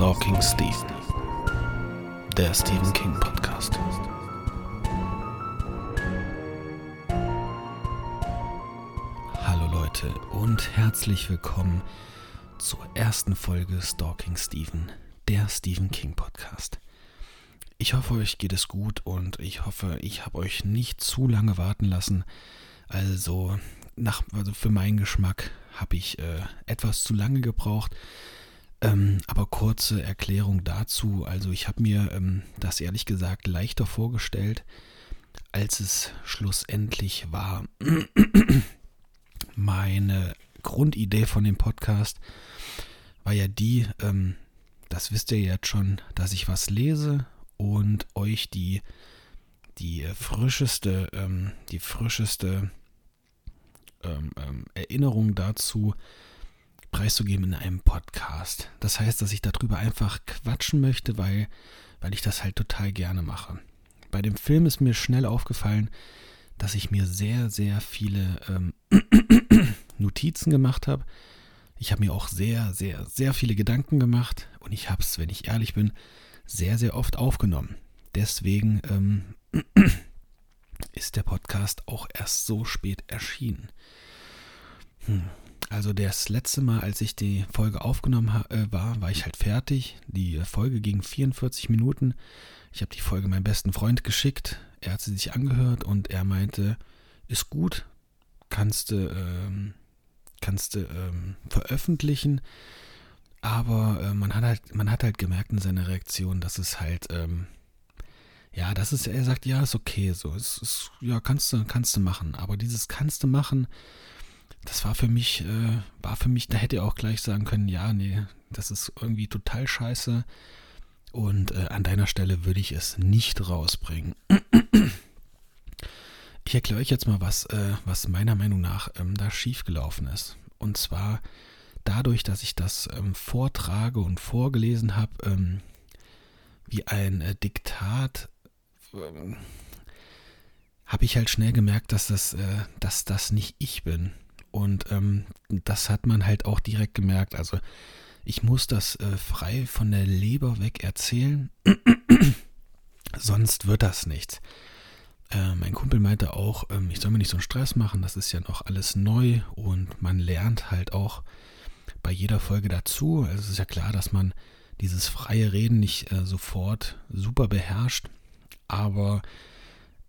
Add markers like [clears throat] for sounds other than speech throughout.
Stalking Steve, der Stephen King Podcast. Hallo Leute und herzlich willkommen zur ersten Folge Stalking Stephen, der Stephen King Podcast. Ich hoffe, euch geht es gut und ich hoffe, ich habe euch nicht zu lange warten lassen. Also, nach, also für meinen Geschmack habe ich äh, etwas zu lange gebraucht. Ähm, aber kurze Erklärung dazu. Also ich habe mir ähm, das ehrlich gesagt leichter vorgestellt, als es schlussendlich war. [clears throat] Meine Grundidee von dem Podcast war ja die, ähm, das wisst ihr jetzt schon, dass ich was lese und euch die, die frischeste, ähm, die frischeste ähm, ähm, Erinnerung dazu preiszugeben in einem Podcast. Das heißt, dass ich darüber einfach quatschen möchte, weil, weil ich das halt total gerne mache. Bei dem Film ist mir schnell aufgefallen, dass ich mir sehr, sehr viele ähm, [clears throat] Notizen gemacht habe. Ich habe mir auch sehr, sehr, sehr viele Gedanken gemacht und ich habe es, wenn ich ehrlich bin, sehr, sehr oft aufgenommen. Deswegen ähm, [clears throat] ist der Podcast auch erst so spät erschienen. Hm. Also das letzte Mal, als ich die Folge aufgenommen äh, war, war ich halt fertig. Die Folge ging 44 Minuten. Ich habe die Folge meinem besten Freund geschickt. Er hat sie sich angehört und er meinte, ist gut, kannst du ähm, kannst ähm, veröffentlichen. Aber äh, man hat halt man hat halt gemerkt in seiner Reaktion, dass es halt ähm, ja, das ist er sagt ja ist okay so, es ist ja kannst du kannst du machen. Aber dieses kannst du machen das war für mich, äh, war für mich, da hätte er auch gleich sagen können, ja, nee, das ist irgendwie total scheiße. Und äh, an deiner Stelle würde ich es nicht rausbringen. [clears throat] Ich erkläre euch jetzt mal, was, äh, was meiner Meinung nach ähm, da schiefgelaufen ist. Und zwar dadurch, dass ich das ähm, vortrage und vorgelesen habe, ähm, wie ein äh, Diktat, ähm, habe ich halt schnell gemerkt, dass das, äh, dass das nicht ich bin. Und ähm, das hat man halt auch direkt gemerkt. Also ich muss das äh, frei von der Leber weg erzählen, [clears throat] sonst wird das nichts. Äh, mein Kumpel meinte auch, ähm, ich soll mir nicht so einen Stress machen, das ist ja noch alles neu und man lernt halt auch bei jeder Folge dazu. Also es ist ja klar, dass man dieses freie Reden nicht äh, sofort super beherrscht, aber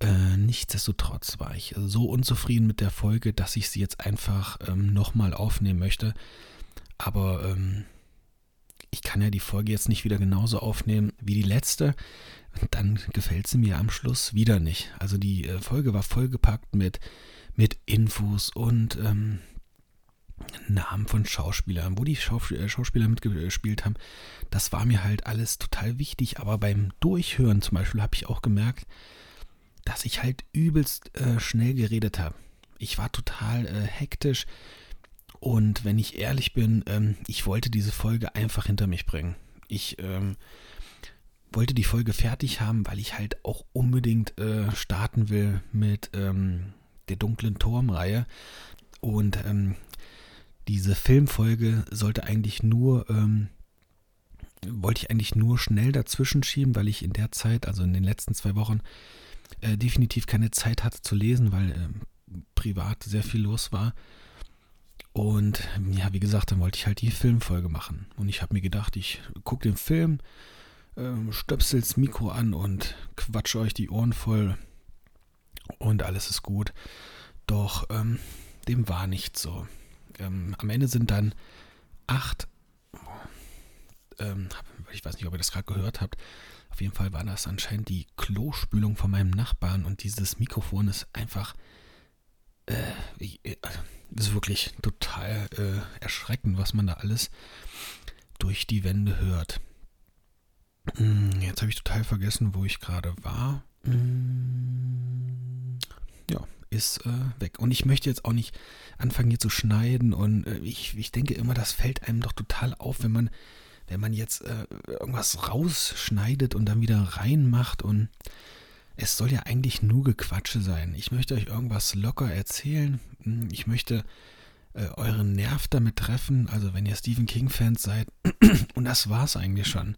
äh, nichtsdestotrotz war ich so unzufrieden mit der Folge, dass ich sie jetzt einfach ähm, nochmal aufnehmen möchte. Aber ähm, ich kann ja die Folge jetzt nicht wieder genauso aufnehmen wie die letzte. Dann gefällt sie mir am Schluss wieder nicht. Also die äh, Folge war vollgepackt mit, mit Infos und ähm, Namen von Schauspielern, wo die äh, Schauspieler mitgespielt haben. Das war mir halt alles total wichtig. Aber beim Durchhören zum Beispiel habe ich auch gemerkt, dass ich halt übelst äh, schnell geredet habe. Ich war total äh, hektisch und wenn ich ehrlich bin, ähm, ich wollte diese Folge einfach hinter mich bringen. Ich ähm, wollte die Folge fertig haben, weil ich halt auch unbedingt äh, starten will mit ähm, der dunklen Turmreihe. Und ähm, diese Filmfolge sollte eigentlich nur, ähm, wollte ich eigentlich nur schnell dazwischen schieben, weil ich in der Zeit, also in den letzten zwei Wochen, äh, definitiv keine Zeit hatte zu lesen, weil äh, privat sehr viel los war. Und ja, wie gesagt, dann wollte ich halt die Filmfolge machen. Und ich habe mir gedacht, ich gucke den Film, äh, stöpsel's Mikro an und quatsche euch die Ohren voll. Und alles ist gut. Doch ähm, dem war nicht so. Ähm, am Ende sind dann acht, ähm, ich weiß nicht, ob ihr das gerade gehört habt, auf jeden Fall war das anscheinend die Klospülung von meinem Nachbarn und dieses Mikrofon ist einfach äh, äh, ist wirklich total äh, erschreckend, was man da alles durch die Wände hört. Hm, jetzt habe ich total vergessen, wo ich gerade war. Hm, ja, ist äh, weg. Und ich möchte jetzt auch nicht anfangen hier zu schneiden. Und äh, ich, ich denke immer, das fällt einem doch total auf, wenn man wenn man jetzt äh, irgendwas rausschneidet und dann wieder reinmacht und es soll ja eigentlich nur Gequatsche sein. Ich möchte euch irgendwas locker erzählen. Hm, ich möchte äh, euren Nerv damit treffen. Also wenn ihr Stephen King-Fans seid. [clears throat] Und das war's eigentlich schon.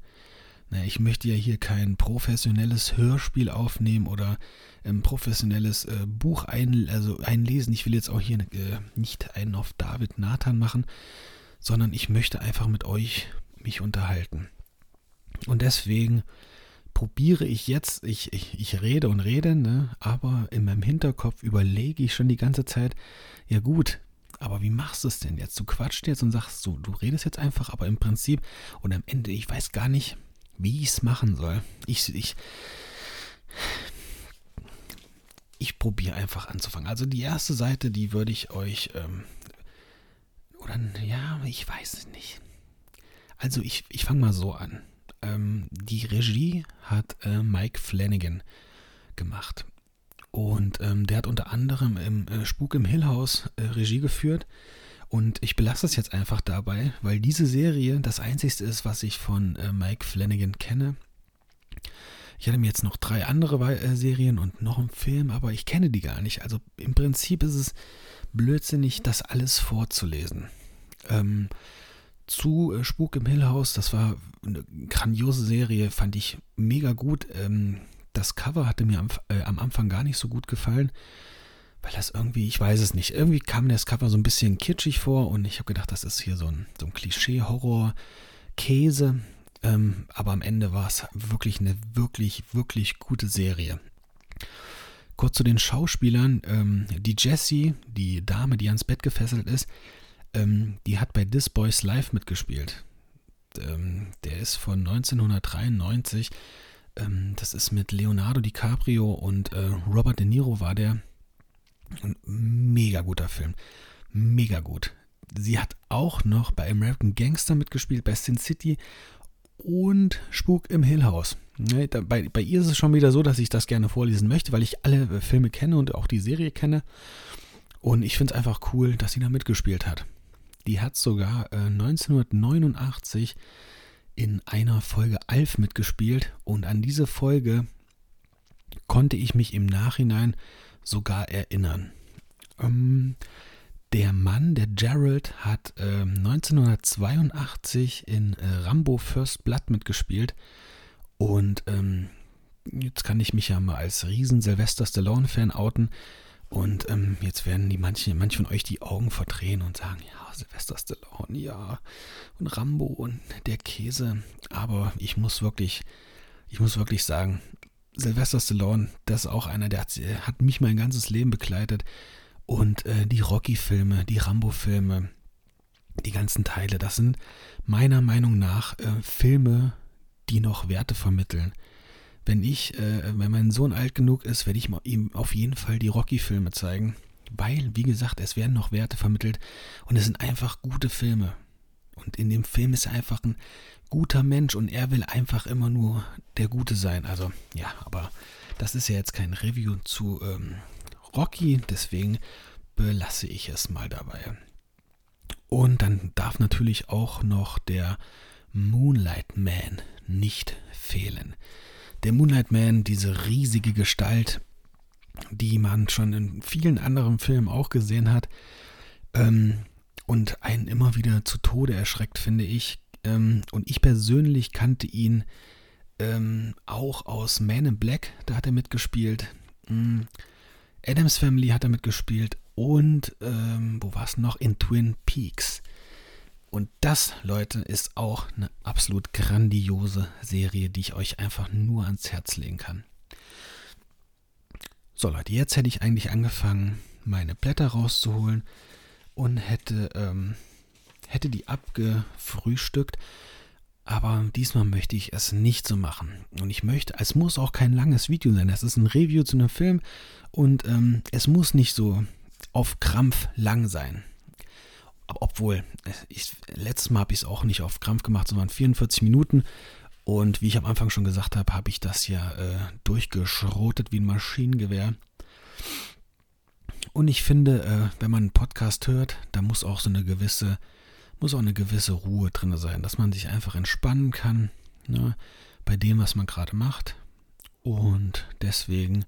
Na, ich möchte ja hier kein professionelles Hörspiel aufnehmen oder ein professionelles äh, Buch ein, also einlesen. Ich will jetzt auch hier äh, nicht einen auf David Nathan machen, sondern ich möchte einfach mit euch mich unterhalten. Und deswegen probiere ich jetzt, ich, ich, ich rede und rede, ne, aber in meinem Hinterkopf überlege ich schon die ganze Zeit, ja gut, aber wie machst du es denn jetzt? Du quatschst jetzt und sagst so, du redest jetzt einfach, aber im Prinzip und am Ende, ich weiß gar nicht, wie ich es machen soll. Ich, ich, ich probiere einfach anzufangen. Also die erste Seite, die würde ich euch, ähm, oder ja, ich weiß es nicht. Also ich, ich fange mal so an. Ähm, die Regie hat äh, Mike Flanagan gemacht. Und ähm, der hat unter anderem im äh, Spuk im Hill House äh, Regie geführt. Und ich belasse es jetzt einfach dabei, weil diese Serie das einzigste ist, was ich von äh, Mike Flanagan kenne. Ich hatte mir jetzt noch drei andere äh, Serien und noch einen Film, aber ich kenne die gar nicht. Also im Prinzip ist es blödsinnig, das alles vorzulesen. Ähm, zu äh, Spuk im Hill House, das war eine grandiose Serie, fand ich mega gut. Ähm, das Cover hatte mir am, äh, am Anfang gar nicht so gut gefallen, weil das irgendwie, ich weiß es nicht, irgendwie kam mir das Cover so ein bisschen kitschig vor und ich habe gedacht, das ist hier so ein, so ein Klischee-Horror-Käse. Ähm, aber am Ende war es wirklich eine wirklich, wirklich gute Serie. Kurz zu den Schauspielern. Ähm, die Jessie, die Dame, die ans Bett gefesselt ist, ähm, die hat bei This Boys Live mitgespielt. Ähm, der ist von 1993. Ähm, das ist mit Leonardo DiCaprio und äh, Robert De Niro war der. Ein mega guter Film. Mega gut. Sie hat auch noch bei American Gangster mitgespielt, bei Sin City und Spuk im Hill House. Ne, da, bei, bei, ihr ist es schon wieder so, dass ich das gerne vorlesen möchte, weil ich alle äh, Filme kenne und auch die Serie kenne. Und ich finde es einfach cool, dass sie da mitgespielt hat. Die hat sogar äh, 1989 in einer Folge Alf mitgespielt und an diese Folge konnte ich mich im Nachhinein sogar erinnern. Ähm, der Mann, der Gerald, hat äh, 1982 in äh, Rambo First Blood mitgespielt. Und ähm, jetzt kann ich mich ja mal als riesen Sylvester Stallone-Fan outen. Und ähm, jetzt werden die manche, manche von euch die Augen verdrehen und sagen, ja, Sylvester Stallone, ja, und Rambo und der Käse. Aber ich muss wirklich, ich muss wirklich sagen, Sylvester Stallone, das ist auch einer, der hat, hat mich mein ganzes Leben begleitet. Und äh, die Rocky-Filme, die Rambo-Filme, die ganzen Teile, das sind meiner Meinung nach äh, Filme, die noch Werte vermitteln. Wenn ich, äh, wenn mein Sohn alt genug ist, werde ich ihm auf jeden Fall die Rocky-Filme zeigen. Weil, wie gesagt, es werden noch Werte vermittelt und es sind einfach gute Filme. Und in dem Film ist er einfach ein guter Mensch und er will einfach immer nur der Gute sein. Also, ja, aber das ist ja jetzt kein Review zu ähm, Rocky, deswegen belasse ich es mal dabei. Und dann darf natürlich auch noch der Moonlight Man nicht fehlen. Der Moonlight Man, diese riesige Gestalt, die man schon in vielen anderen Filmen auch gesehen hat ähm, und einen immer wieder zu Tode erschreckt, finde ich. Ähm, und ich persönlich kannte ihn ähm, auch aus Man in Black, da hat er mitgespielt. Mhm. Adams Family hat damit gespielt und ähm, wo war es noch? In Twin Peaks. Und das, Leute, ist auch eine absolut grandiose Serie, die ich euch einfach nur ans Herz legen kann. So, Leute, jetzt hätte ich eigentlich angefangen, meine Blätter rauszuholen und hätte, ähm, hätte die abgefrühstückt aber diesmal möchte ich es nicht so machen. Und ich möchte, es muss auch kein langes Video sein. Es ist ein Review zu einem Film und ähm, es muss nicht so auf Krampf lang sein. Obwohl, ich, letztes Mal habe ich es auch nicht auf Krampf gemacht, sondern 44 Minuten. Und wie ich am Anfang schon gesagt habe, habe ich das ja äh, durchgeschrotet wie ein Maschinengewehr. Und ich finde, äh, wenn man einen Podcast hört, da muss auch so eine gewisse muss auch eine gewisse Ruhe drin sein, dass man sich einfach entspannen kann ne, bei dem, was man gerade macht. Und deswegen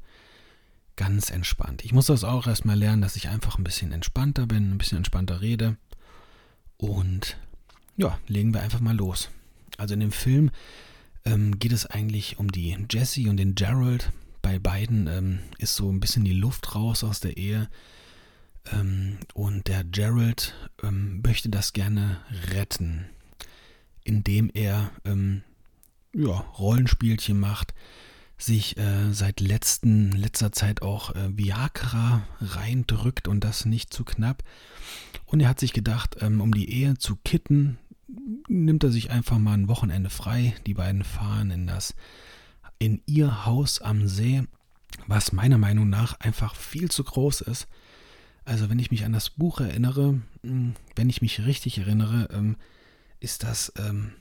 ganz entspannt. Ich muss das auch erstmal lernen, dass ich einfach ein bisschen entspannter bin, ein bisschen entspannter rede. Und ja, legen wir einfach mal los. Also in dem Film ähm, geht es eigentlich um die Jessie und den Gerald. Bei beiden ähm, ist so ein bisschen die Luft raus aus der Ehe. Ähm, und der Gerald ähm, möchte das gerne retten, indem er ähm, ja, Rollenspielchen macht, sich äh, seit letzten, letzter Zeit auch äh, Viagra reindrückt und das nicht zu knapp. Und er hat sich gedacht, ähm, um die Ehe zu kitten, nimmt er sich einfach mal ein Wochenende frei. Die beiden fahren in das, in ihr Haus am See, was meiner Meinung nach einfach viel zu groß ist. Also wenn ich mich an das Buch erinnere, hm, wenn ich mich richtig erinnere, ähm, ist das, ähm,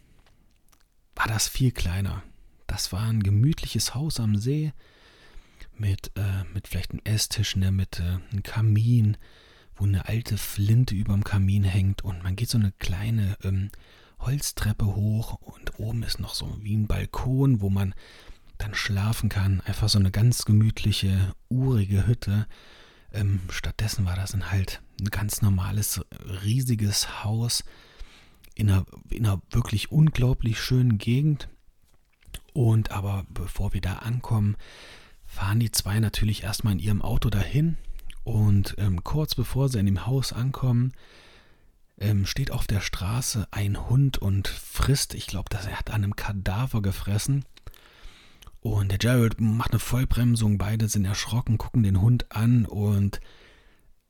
war das viel kleiner. Das war ein gemütliches Haus am See mit, äh, mit vielleicht einem Esstisch in der Mitte, einem Kamin, wo eine alte Flinte überm Kamin hängt und man geht so eine kleine ähm, Holztreppe hoch und oben ist noch so wie ein Balkon, wo man dann schlafen kann. Einfach so eine ganz gemütliche, urige Hütte. Ähm, stattdessen war das dann halt ein ganz normales, riesiges Haus in einer, in einer wirklich unglaublich schönen Gegend. Und aber bevor wir da ankommen, fahren die zwei natürlich erstmal in ihrem Auto dahin und ähm, kurz bevor sie in dem Haus ankommen, ähm, steht auf der Straße ein Hund und frisst, ich glaube, er hat an einem Kadaver gefressen. Und der Jared macht eine Vollbremsung, beide sind erschrocken, gucken den Hund an und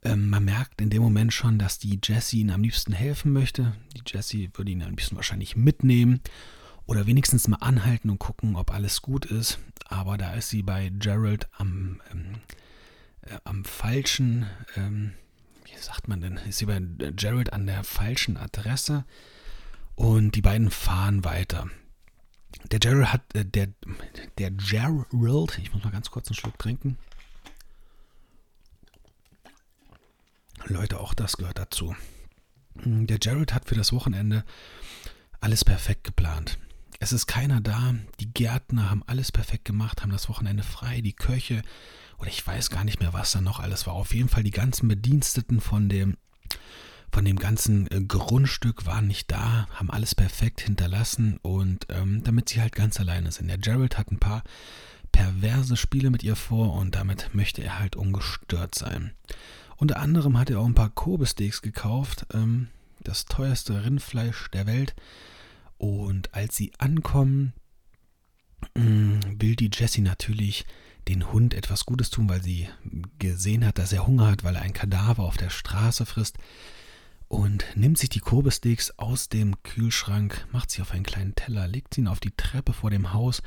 ähm, man merkt in dem Moment schon, dass die Jessie ihn am liebsten helfen möchte. Die Jessie würde ihn am liebsten wahrscheinlich mitnehmen oder wenigstens mal anhalten und gucken, ob alles gut ist. Aber da ist sie bei Gerald am ähm, äh, am falschen, ähm, wie sagt man denn, ist sie bei Jared an der falschen Adresse und die beiden fahren weiter. Der Jared hat, äh, der, der Gerald, ich muss mal ganz kurz einen Schluck trinken. Leute, auch das gehört dazu. Der Jared hat für das Wochenende alles perfekt geplant. Es ist keiner da. Die Gärtner haben alles perfekt gemacht, haben das Wochenende frei. Die Köche oder ich weiß gar nicht mehr, was da noch alles war. Auf jeden Fall die ganzen Bediensteten von dem, von dem ganzen äh, Grundstück waren nicht da, haben alles perfekt hinterlassen und ähm, damit sie halt ganz alleine sind. Der Gerald hat ein paar perverse Spiele mit ihr vor und damit möchte er halt ungestört sein. Unter anderem hat er auch ein paar Kobe-Steaks gekauft, ähm, das teuerste Rindfleisch der Welt. Und als sie ankommen, mm, will die Jessie natürlich den Hund etwas Gutes tun, weil sie gesehen hat, dass er Hunger hat, weil er ein Kadaver auf der Straße frisst und nimmt sich die Korbesteaks aus dem Kühlschrank, macht sie auf einen kleinen Teller, legt sie ihn auf die Treppe vor dem Haus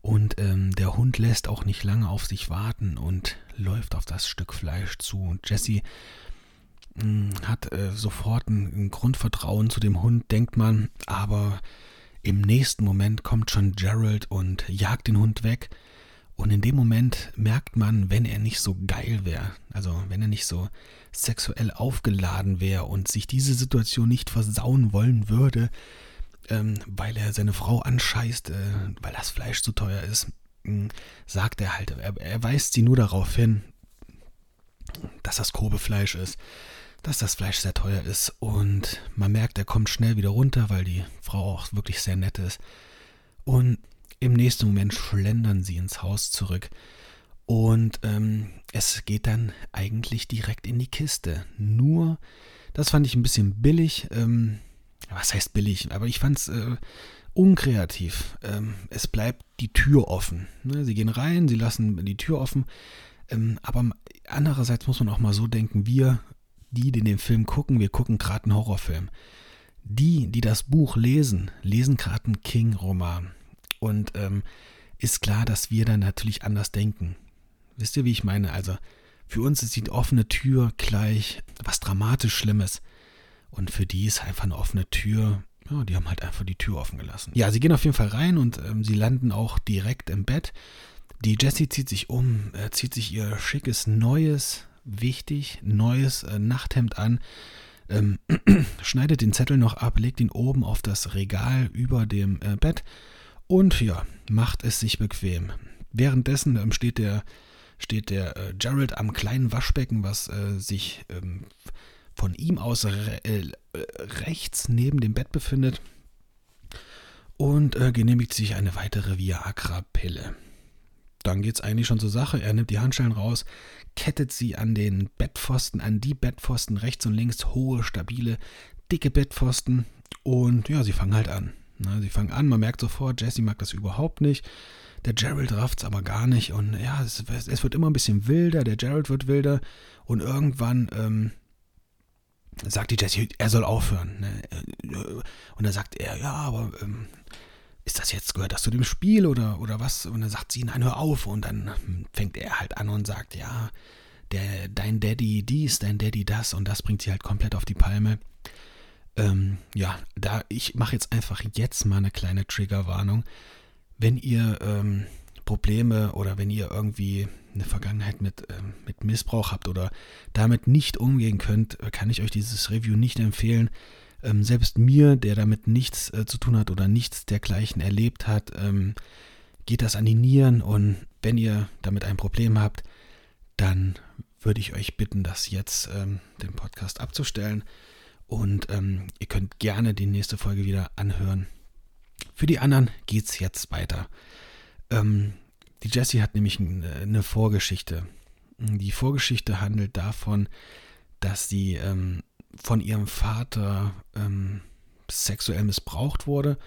und ähm, der Hund lässt auch nicht lange auf sich warten und läuft auf das Stück Fleisch zu. Und Jessie hat äh, sofort ein, ein Grundvertrauen zu dem Hund, denkt man, aber im nächsten Moment kommt schon Gerald und jagt den Hund weg. Und in dem Moment merkt man, wenn er nicht so geil wäre, also wenn er nicht so sexuell aufgeladen wäre und sich diese Situation nicht versauen wollen würde, ähm, weil er seine Frau anscheißt, äh, weil das Fleisch zu teuer ist, äh, sagt er halt, er, er weist sie nur darauf hin, dass das Kobefleisch ist, dass das Fleisch sehr teuer ist und man merkt, er kommt schnell wieder runter, weil die Frau auch wirklich sehr nett ist. Und im nächsten Moment schlendern sie ins Haus zurück. Und ähm, es geht dann eigentlich direkt in die Kiste. Nur, das fand ich ein bisschen billig. Ähm, was heißt billig? Aber ich fand es äh, unkreativ. Ähm, es bleibt die Tür offen. Ne? Sie gehen rein, sie lassen die Tür offen. Ähm, aber andererseits muss man auch mal so denken, wir, die, die den Film gucken, wir gucken gerade einen Horrorfilm. Die, die das Buch lesen, lesen gerade einen King-Roman. Und ähm, ist klar, dass wir dann natürlich anders denken. Wisst ihr, wie ich meine? Also für uns ist die offene Tür gleich was dramatisch Schlimmes. Und für die ist einfach eine offene Tür. Ja, die haben halt einfach die Tür offen gelassen. Ja, sie gehen auf jeden Fall rein und ähm, sie landen auch direkt im Bett. Die Jessie zieht sich um, äh, zieht sich ihr schickes, neues, wichtig, neues äh, Nachthemd an, ähm, [clears throat] schneidet den Zettel noch ab, legt ihn oben auf das Regal über dem äh, Bett und ja, macht es sich bequem. Währenddessen ähm, steht der steht der äh, Gerald am kleinen Waschbecken, was äh, sich ähm, von ihm aus re äh, rechts neben dem Bett befindet und äh, genehmigt sich eine weitere Viagra-Pille. Dann geht es eigentlich schon zur Sache. Er nimmt die Handschellen raus, kettet sie an den Bettpfosten, an die Bettpfosten rechts und links, hohe, stabile, dicke Bettpfosten. Und ja, sie fangen halt an. Na, sie fangen an, man merkt sofort, Jesse mag das überhaupt nicht. Der Gerald rafft es aber gar nicht. Und ja, es, es, wird immer ein bisschen wilder, der Gerald wird wilder. Und irgendwann ähm, sagt die Jesse, er soll aufhören. Ne? Und dann sagt er, ja, aber ähm, ist das jetzt, gehört das zu dem Spiel oder, oder was? Und dann sagt sie, nein, hör auf. Und dann fängt er halt an und sagt, ja, der, dein Daddy dies, dein Daddy das. Und das bringt sie halt komplett auf die Palme. Ähm, ja, da, ich mache jetzt einfach jetzt mal eine kleine Triggerwarnung. Wenn ihr ähm, Probleme oder wenn ihr irgendwie eine Vergangenheit mit, ähm, mit Missbrauch habt oder damit nicht umgehen könnt, kann ich euch dieses Review nicht empfehlen. Ähm, selbst mir, der damit nichts äh, zu tun hat oder nichts dergleichen erlebt hat, ähm, geht das an die Nieren und wenn ihr damit ein Problem habt, dann würde ich euch bitten, das jetzt ähm, den Podcast abzustellen und ähm, ihr könnt gerne die nächste Folge wieder anhören. Für die anderen geht es jetzt weiter. Ähm, die Jessie hat nämlich eine Vorgeschichte. Die Vorgeschichte handelt davon, dass sie ähm, von ihrem Vater ähm, sexuell missbraucht wurde.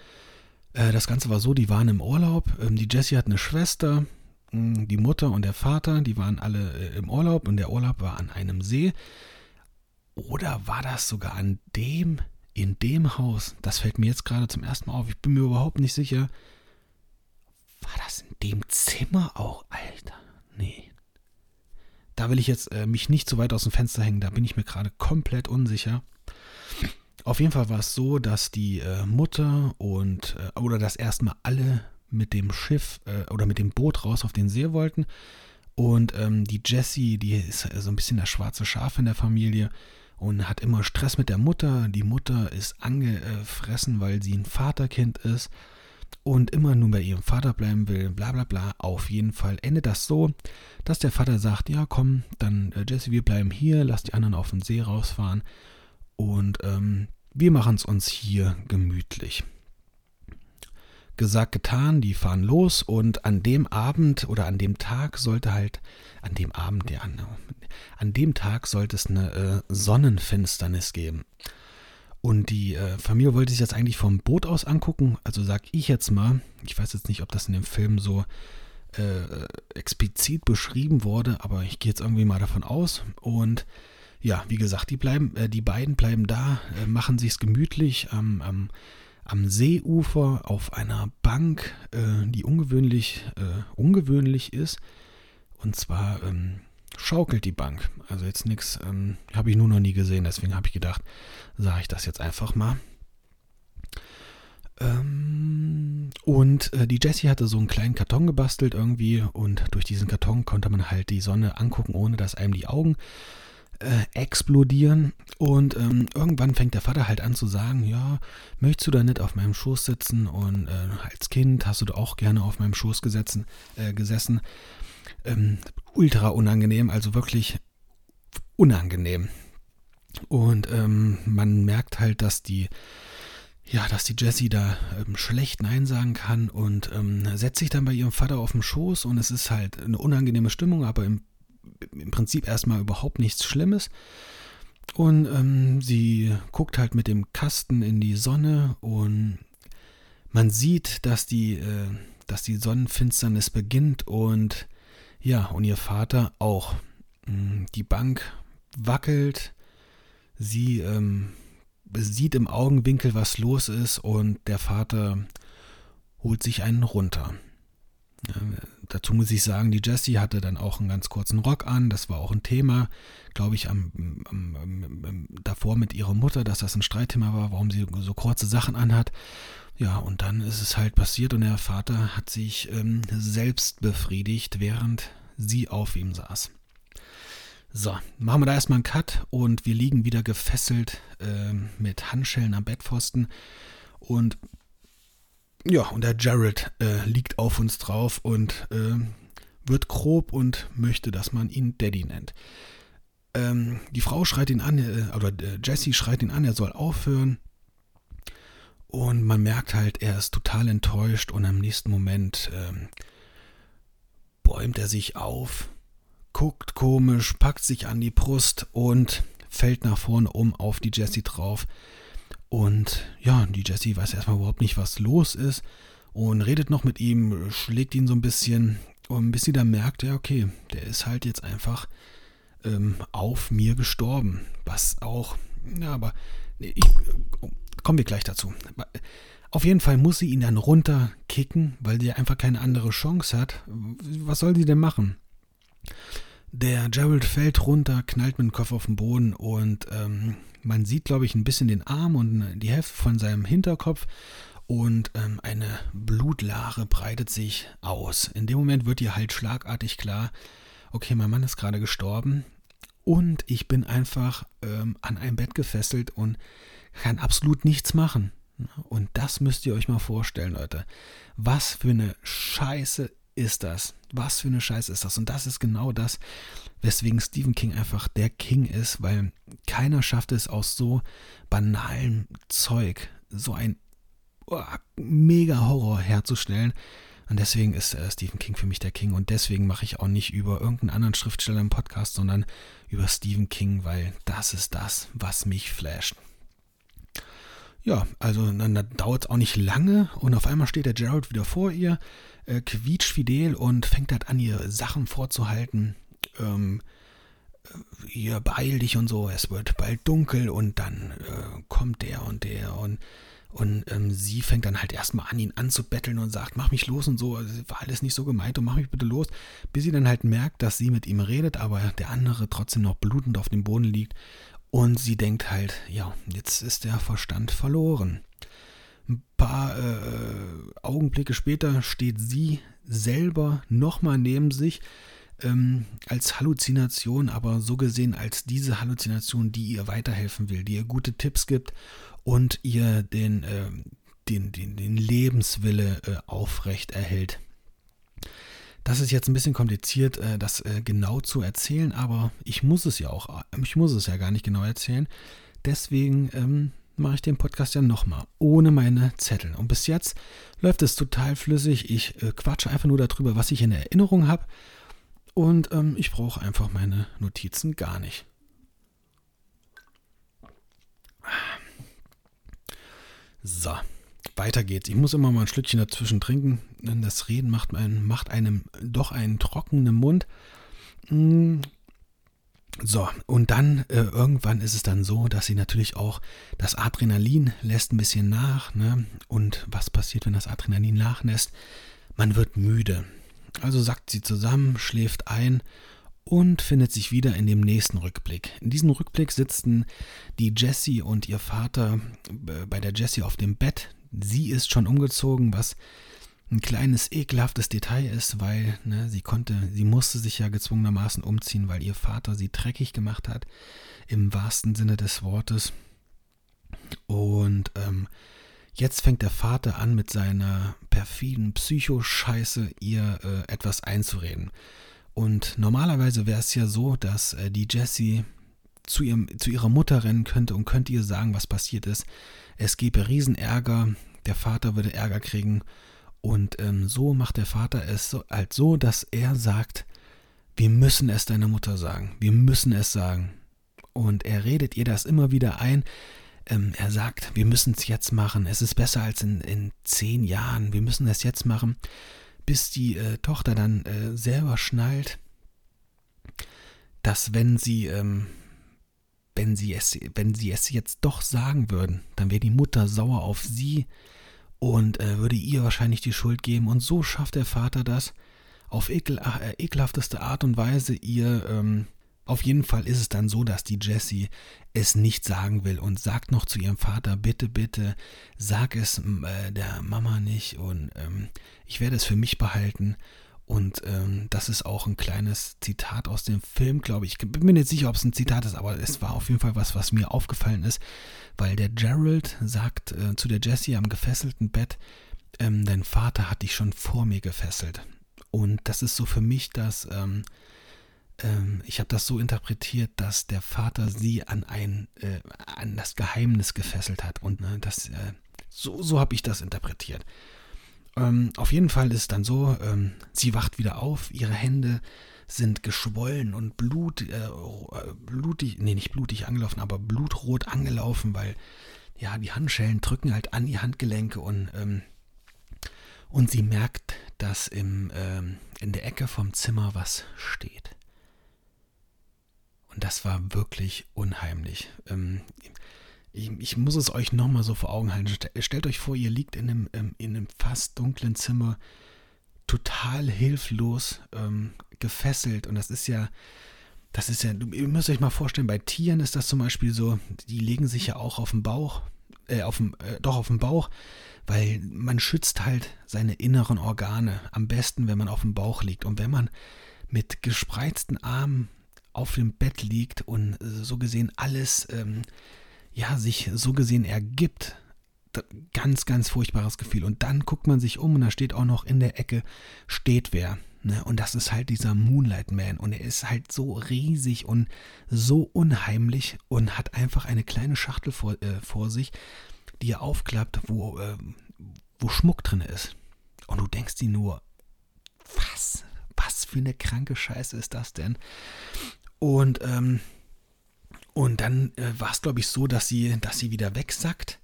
Äh, das Ganze war so, die waren im Urlaub. Ähm, die Jessie hat eine Schwester, mh, die Mutter und der Vater, die waren alle äh, im Urlaub und der Urlaub war an einem See. Oder war das sogar an dem, in dem Haus? Das fällt mir jetzt gerade zum ersten Mal auf. Ich bin mir überhaupt nicht sicher. War das in dem Zimmer auch, Alter? Nee. Da will ich jetzt äh, mich nicht so weit aus dem Fenster hängen, da bin ich mir gerade komplett unsicher. Auf jeden Fall war es so, dass die äh, Mutter und äh, oder dass erstmal alle mit dem Schiff äh, oder mit dem Boot raus auf den See wollten. Und ähm, die Jessie, die ist äh, so ein bisschen das schwarze Schaf in der Familie und hat immer Stress mit der Mutter. Die Mutter ist angefressen, weil sie ein Vaterkind ist und immer nur bei ihrem Vater bleiben will, bla bla bla. Auf jeden Fall endet das so, dass der Vater sagt, ja komm, dann äh, Jesse, wir bleiben hier, lass die anderen auf den See rausfahren und ähm, wir machen es uns hier gemütlich. Gesagt, getan, die fahren los und an dem Abend oder an dem Tag sollte halt, an dem Abend, ja, an dem Tag sollte es eine äh, Sonnenfinsternis geben. Und die äh, Familie wollte sich das eigentlich vom Boot aus angucken. Also sag ich jetzt mal, ich weiß jetzt nicht, ob das in dem Film so äh, explizit beschrieben wurde, aber ich gehe jetzt irgendwie mal davon aus. Und ja, wie gesagt, die bleiben, äh, die beiden bleiben da, äh, machen sich's gemütlich am, am, am Seeufer auf einer Bank, äh, die ungewöhnlich, äh, ungewöhnlich ist. Und zwar ähm, schaukelt die Bank. Also jetzt nichts, ähm, habe ich nur noch nie gesehen, deswegen habe ich gedacht, sage ich das jetzt einfach mal. Ähm, und äh, die Jessie hatte so einen kleinen Karton gebastelt irgendwie und durch diesen Karton konnte man halt die Sonne angucken, ohne dass einem die Augen äh, explodieren. Und ähm, irgendwann fängt der Vater halt an zu sagen, ja, möchtest du da nicht auf meinem Schoß sitzen? Und äh, als Kind hast du da auch gerne auf meinem Schoß gesetzen, äh, gesessen. Ähm, ultra unangenehm, also wirklich unangenehm. Und ähm, man merkt halt, dass die, ja, dass die Jessie da ähm, schlecht Nein sagen kann und ähm, setzt sich dann bei ihrem Vater auf den Schoß und es ist halt eine unangenehme Stimmung, aber im, im Prinzip erstmal überhaupt nichts Schlimmes. Und ähm, sie guckt halt mit dem Kasten in die Sonne und man sieht, dass die, äh, dass die Sonnenfinsternis beginnt und ja, und ihr Vater auch. Mm, die Bank wackelt, sie ähm, sieht im Augenwinkel, was los ist und der Vater holt sich einen runter. Dazu muss ich sagen, die Jessie hatte dann auch einen ganz kurzen Rock an. Das war auch ein Thema, glaube ich, am, am, am, davor mit ihrer Mutter, dass das ein Streitthema war, warum sie so kurze Sachen anhat. Ja, und dann ist es halt passiert und der Vater hat sich ähm, selbst befriedigt, während sie auf ihm saß. So, machen wir da erstmal einen Cut und wir liegen wieder gefesselt äh, mit Handschellen am Bettpfosten. Und ja, und der Jared äh, liegt auf uns drauf und äh, wird grob und möchte, dass man ihn Daddy nennt. Ähm, die Frau schreit ihn an, äh, oder äh, Jesse schreit ihn an, er soll aufhören. Und man merkt halt, er ist total enttäuscht und im nächsten Moment ähm, bäumt er sich auf, guckt komisch, packt sich an die Brust und fällt nach vorne um auf die Jessie drauf. Und ja, die Jessie weiß erstmal überhaupt nicht, was los ist und redet noch mit ihm, schlägt ihn so ein bisschen, bis sie dann merkt, ja, okay, der ist halt jetzt einfach ähm, auf mir gestorben. Was auch, ja, aber ich, kommen wir gleich dazu. Auf jeden Fall muss sie ihn dann runterkicken, weil sie einfach keine andere Chance hat. Was soll sie denn machen? Der Gerald fällt runter, knallt mit dem Kopf auf den Boden und ähm, man sieht, glaube ich, ein bisschen den Arm und die Hälfte von seinem Hinterkopf und ähm, eine Blutlache breitet sich aus. In dem Moment wird ihr halt schlagartig klar, okay, mein Mann ist gerade gestorben und ich bin einfach ähm, an ein Bett gefesselt und kann absolut nichts machen. Und das müsst ihr euch mal vorstellen, Leute. Was für eine Scheiße ist das? Was für eine Scheiße ist das? Und das ist genau das, weswegen Stephen King einfach der King ist, weil keiner schafft es aus so banalem Zeug so ein oh, mega Horror herzustellen. Und deswegen ist äh, Stephen King für mich der King. Und deswegen mache ich auch nicht über irgendeinen anderen Schriftsteller im Podcast, sondern über Stephen King, weil das ist das, was mich flasht. Ja, also dann, dann dauert es auch nicht lange und auf einmal steht der Gerald wieder vor ihr, äh, quietschfidel und fängt halt an, ihr Sachen vorzuhalten. Ähm, äh, ihr beeil dich und so, es wird bald dunkel und dann äh, kommt der und der und und ähm, sie fängt dann halt erstmal an, ihn anzubetteln und sagt, mach mich los und so, war alles nicht so gemeint und mach mich bitte los, bis sie dann halt merkt, dass sie mit ihm redet, aber der andere trotzdem noch blutend auf dem Boden liegt. Und sie denkt halt, ja, jetzt ist der Verstand verloren. Ein paar äh, Augenblicke später steht sie selber nochmal neben sich ähm, als Halluzination, aber so gesehen als diese Halluzination, die ihr weiterhelfen will, die ihr gute Tipps gibt und ihr den, äh, den, den, den Lebenswille äh, aufrecht erhält. Das ist jetzt ein bisschen kompliziert, äh, das äh, genau zu erzählen, aber ich muss es ja auch, ich muss es ja gar nicht genau erzählen. Deswegen ähm, mache ich den Podcast ja nochmal, ohne meine Zettel. Und bis jetzt läuft es total flüssig. Ich äh, quatsche einfach nur darüber, was ich in Erinnerung habe. Und ähm, ich brauche einfach meine Notizen gar nicht. So. Weiter geht's. Ich muss immer mal ein Schlückchen dazwischen trinken, denn das Reden macht, einen, macht einem doch einen trockenen Mund. Mm. So, und dann äh, irgendwann ist es dann so, dass sie natürlich auch das Adrenalin lässt ein bisschen nach. Ne? Und was passiert, wenn das Adrenalin nachlässt? Man wird müde. Also sackt sie zusammen, schläft ein und findet sich wieder in dem nächsten Rückblick. In diesem Rückblick sitzen die Jessie und ihr Vater äh, bei der Jessie auf dem Bett sie ist schon umgezogen, was ein kleines ekelhaftes Detail ist, weil ne, sie konnte, sie musste sich ja gezwungenermaßen umziehen, weil ihr Vater sie dreckig gemacht hat, im wahrsten Sinne des Wortes. Und ähm, jetzt fängt der Vater an, mit seiner perfiden Psychoscheiße ihr äh, etwas einzureden. Und normalerweise wäre es ja so, dass äh, die Jessie zu, ihrem, zu ihrer Mutter rennen könnte und könnte ihr sagen, was passiert ist. Es gäbe Riesenärger, der Vater würde Ärger kriegen und ähm, so macht der Vater es so, halt so, dass er sagt, wir müssen es deiner Mutter sagen, wir müssen es sagen. Und er redet ihr das immer wieder ein. Ähm, er sagt, wir müssen es jetzt machen, es ist besser als in, in zehn Jahren, wir müssen es jetzt machen, bis die äh, Tochter dann äh, selber schnallt, dass wenn sie ähm, wenn sie es, wenn sie es jetzt doch sagen würden, dann wäre die Mutter sauer auf sie und äh, würde ihr wahrscheinlich die Schuld geben. Und so schafft der Vater das auf ekel, äh, ekelhafteste Art und Weise ihr. Ähm, auf jeden Fall ist es dann so, dass die Jessie es nicht sagen will und sagt noch zu ihrem Vater, bitte, bitte, sag es äh, der Mama nicht und ähm, ich werde es für mich behalten. Und ähm, das ist auch ein kleines Zitat aus dem Film, glaube ich. Ich bin mir nicht sicher, ob es ein Zitat ist, aber es war auf jeden Fall was, was mir aufgefallen ist, weil der Gerald sagt äh, zu der Jessie am gefesselten Bett, ähm, dein Vater hat dich schon vor mir gefesselt. Und das ist so für mich das, ähm, ähm, ich habe das so interpretiert, dass der Vater sie an ein, äh, an das Geheimnis gefesselt hat. Und ne, das, äh, so, so habe ich das interpretiert. Ähm, auf jeden Fall ist es dann so, ähm, sie wacht wieder auf, ihre Hände sind geschwollen und Blut, äh, blutig, nee, nicht blutig angelaufen, aber blutrot angelaufen, weil ja, die Handschellen drücken halt an die Handgelenke und, ähm, und sie merkt, dass im, ähm, in der Ecke vom Zimmer was steht. Und das war wirklich unheimlich. Ähm, ich, ich, muss es euch nochmal so vor Augen halten. Stellt euch vor, ihr liegt in einem, ähm, in einem fast dunklen Zimmer, total hilflos, ähm, gefesselt. Und das ist ja, das ist ja, ihr müsst euch mal vorstellen, bei Tieren ist das zum Beispiel so, die legen sich ja auch auf den Bauch, äh, auf dem, äh, doch auf den Bauch, weil man schützt halt seine inneren Organe am besten, wenn man auf dem Bauch liegt. Und wenn man mit gespreizten Armen auf dem Bett liegt und so gesehen alles, ähm, ja, sich so gesehen ergibt, ganz, ganz furchtbares Gefühl. Und dann guckt man sich um und da steht auch noch in der Ecke, steht wer. Ne? Und das ist halt dieser Moonlight Man. Und er ist halt so riesig und so unheimlich und hat einfach eine kleine Schachtel vor, äh, vor sich, die er aufklappt, wo, äh, wo Schmuck drin ist. Und du denkst dir nur, was? Was für eine kranke Scheiße ist das denn? Und, ähm, und dann äh, war es, glaube ich, so, dass sie, dass sie wieder wegsackt.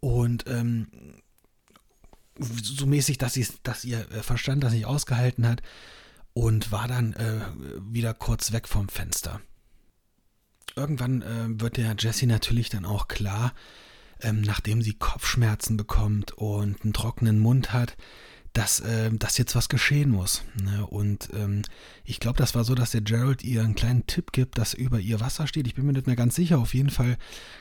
Und ähm, so mäßig, dass, dass ihr äh, Verstand das nicht ausgehalten hat und war dann äh, wieder kurz weg vom Fenster. Irgendwann äh, wird der Jessie natürlich dann auch klar, ähm, nachdem sie Kopfschmerzen bekommt und einen trockenen Mund hat, dass, äh, dass jetzt was geschehen muss. Ne? Und ähm, ich glaube, das war so, dass der Gerald ihr einen kleinen Tipp gibt, dass über ihr Wasser steht. Ich bin mir nicht mehr ganz sicher. Auf jeden Fall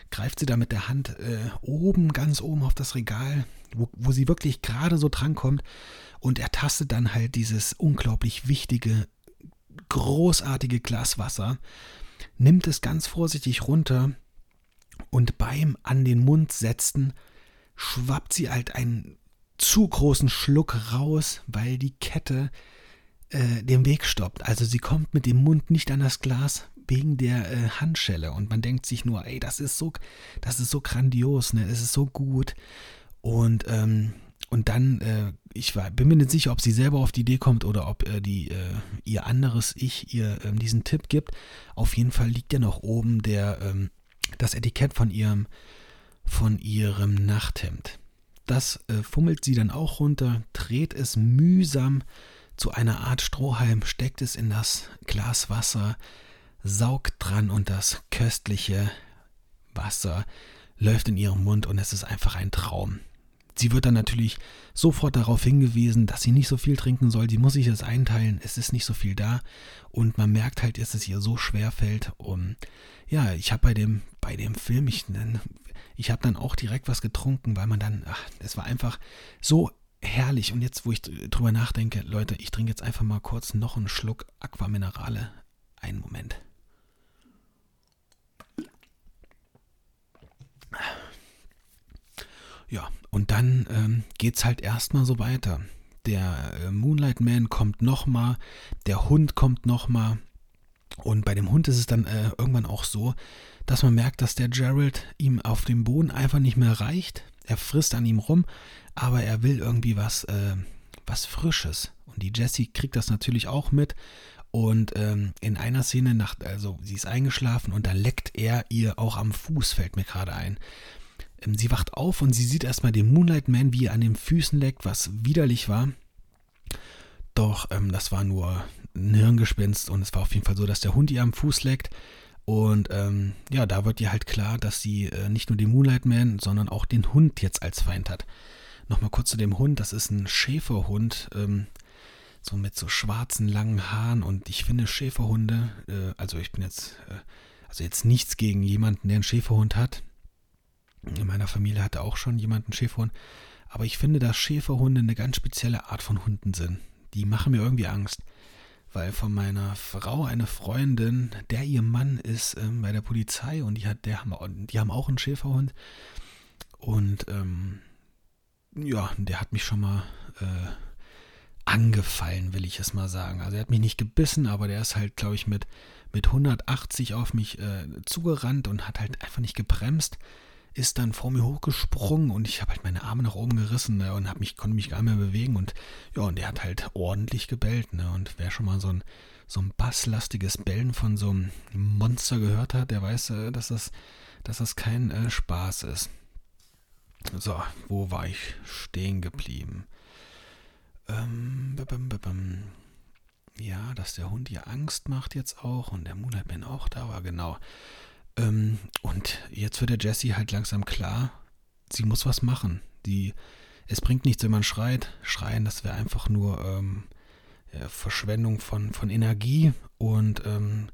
greift sie da mit der Hand äh, oben, ganz oben auf das Regal, wo, wo sie wirklich gerade so drankommt. Und er tastet dann halt dieses unglaublich wichtige, großartige Glas Wasser, nimmt es ganz vorsichtig runter und beim an den Mund setzen schwappt sie halt ein zu großen Schluck raus, weil die Kette äh, den Weg stoppt. Also sie kommt mit dem Mund nicht an das Glas wegen der äh, Handschelle und man denkt sich nur, ey, das ist so, das ist so grandios, ne, es ist so gut und ähm, und dann, äh, ich war, bin mir nicht sicher, ob sie selber auf die Idee kommt oder ob äh, die, äh, ihr anderes Ich ihr ähm, diesen Tipp gibt. Auf jeden Fall liegt ja noch oben der, ähm, das Etikett von ihrem, von ihrem Nachthemd. Das äh, fummelt sie dann auch runter, dreht es mühsam zu einer Art Strohhalm, steckt es in das Glas Wasser, saugt dran und das köstliche Wasser läuft in ihrem Mund und es ist einfach ein Traum. Sie wird dann natürlich sofort darauf hingewiesen, dass sie nicht so viel trinken soll. Sie muss sich das einteilen. Es ist nicht so viel da. Und man merkt halt, dass es ihr so schwer fällt. Und ja, ich habe bei dem, bei dem Film, ich ich habe dann auch direkt was getrunken, weil man dann, ach, es war einfach so herrlich. Und jetzt, wo ich drüber nachdenke, Leute, ich trinke jetzt einfach mal kurz noch einen Schluck Aquaminerale. Einen Moment. Ja, und dann ähm, geht es halt erstmal so weiter. Der äh, Moonlight Man kommt nochmal, der Hund kommt nochmal. Und bei dem Hund ist es dann äh, irgendwann auch so, dass man merkt, dass der Gerald ihm auf dem Boden einfach nicht mehr reicht. Er frisst an ihm rum, aber er will irgendwie was, äh, was Frisches. Und die Jessie kriegt das natürlich auch mit. Und ähm, in einer Szene, nach, also sie ist eingeschlafen und da leckt er ihr auch am Fuß, fällt mir gerade ein. Ähm, sie wacht auf und sie sieht erstmal den Moonlight Man, wie er an den Füßen leckt, was widerlich war. Doch ähm, das war nur ein Hirngespinst und es war auf jeden Fall so, dass der Hund ihr am Fuß leckt. Und ähm, ja, da wird ihr halt klar, dass sie äh, nicht nur den Moonlight Man, sondern auch den Hund jetzt als Feind hat. Nochmal kurz zu dem Hund, das ist ein Schäferhund, ähm, so mit so schwarzen, langen Haaren. Und ich finde Schäferhunde, äh, also ich bin jetzt, äh, also jetzt nichts gegen jemanden, der einen Schäferhund hat. In meiner Familie hatte auch schon jemand einen Schäferhund. Aber ich finde, dass Schäferhunde eine ganz spezielle Art von Hunden sind. Die machen mir irgendwie Angst weil von meiner Frau eine Freundin, der ihr Mann ist ähm, bei der Polizei und die hat, der haben, die haben auch einen Schäferhund und ähm, ja, der hat mich schon mal äh, angefallen, will ich es mal sagen. Also er hat mich nicht gebissen, aber der ist halt, glaube ich, mit, mit 180 auf mich äh, zugerannt und hat halt einfach nicht gebremst, ist dann vor mir hochgesprungen und ich habe halt meine Arme nach oben gerissen ne, und hab mich, konnte mich gar nicht mehr bewegen und ja, und der hat halt ordentlich gebellt, ne? Und wer schon mal so ein, so ein basslastiges Bellen von so einem Monster gehört hat, der weiß, äh, dass das, dass das kein äh, Spaß ist. So, wo war ich stehen geblieben? Ähm, ja, dass der Hund ihr Angst macht jetzt auch und der Moonlight Man auch da war, genau. Ähm, und jetzt wird der Jessie halt langsam klar, sie muss was machen. Die, es bringt nichts, wenn man schreit. Schreien, das wäre einfach nur ähm, ja, Verschwendung von, von Energie und ähm,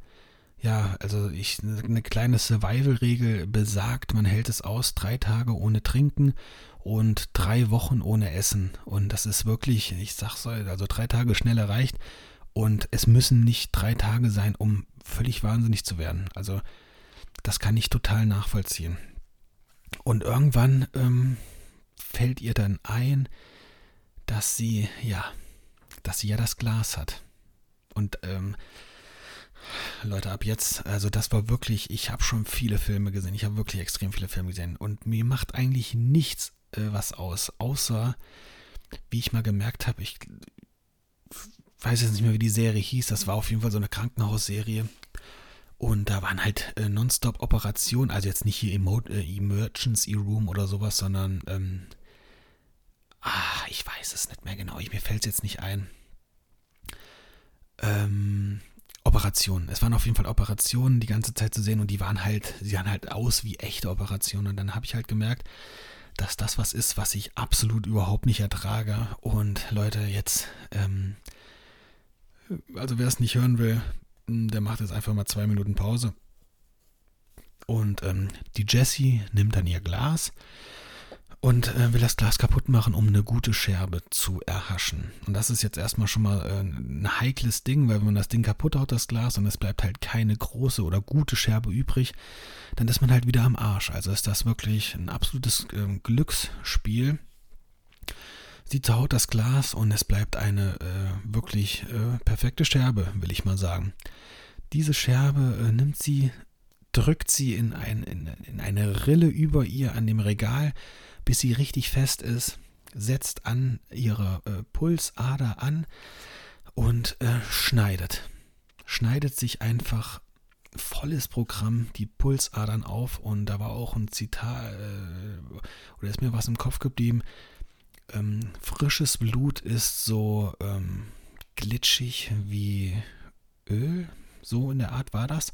ja, also ich, eine kleine Survival-Regel besagt, man hält es aus, drei Tage ohne Trinken und drei Wochen ohne Essen. Und das ist wirklich, ich sag's euch, also drei Tage schnell erreicht. Und es müssen nicht drei Tage sein, um völlig wahnsinnig zu werden. Also das kann ich total nachvollziehen. Und irgendwann ähm, fällt ihr dann ein, dass sie, ja, dass sie ja das Glas hat. Und ähm, Leute, ab jetzt, also das war wirklich, ich habe schon viele Filme gesehen, ich habe wirklich extrem viele Filme gesehen und mir macht eigentlich nichts äh, was aus, außer, wie ich mal gemerkt habe, ich weiß jetzt nicht mehr, wie die Serie hieß, das war auf jeden Fall so eine Krankenhausserie und da waren halt äh, Nonstop-Operationen, also jetzt nicht hier Emo äh, Emergency Room oder sowas, sondern, ähm, ah, ich weiß es nicht mehr genau, ich, mir fällt es jetzt nicht ein. Ähm, Operationen. Es waren auf jeden Fall Operationen die ganze Zeit zu sehen und die waren halt, sie sahen halt aus wie echte Operationen. Und dann habe ich halt gemerkt, dass das was ist, was ich absolut überhaupt nicht ertrage. Und Leute, jetzt, ähm, also wer es nicht hören will, der macht jetzt einfach mal zwei Minuten Pause. Und ähm, die Jessie nimmt dann ihr Glas und äh, will das Glas kaputt machen, um eine gute Scherbe zu erhaschen. Und das ist jetzt erstmal schon mal äh, ein heikles Ding, weil wenn man das Ding kaputt haut, das Glas, und es bleibt halt keine große oder gute Scherbe übrig, dann ist man halt wieder am Arsch. Also ist das wirklich ein absolutes äh, Glücksspiel. Sie zerhaut das Glas und es bleibt eine äh, wirklich äh, perfekte Scherbe, will ich mal sagen. Diese Scherbe äh, nimmt sie, drückt sie in, ein, in, in eine Rille über ihr an dem Regal, bis sie richtig fest ist, setzt an ihre äh, Pulsader an und äh, schneidet. Schneidet sich einfach volles Programm die Pulsadern auf und da war auch ein Zitat, äh, oder ist mir was im Kopf geblieben, ähm, frisches Blut ist so ähm, glitschig wie Öl, so in der Art war das.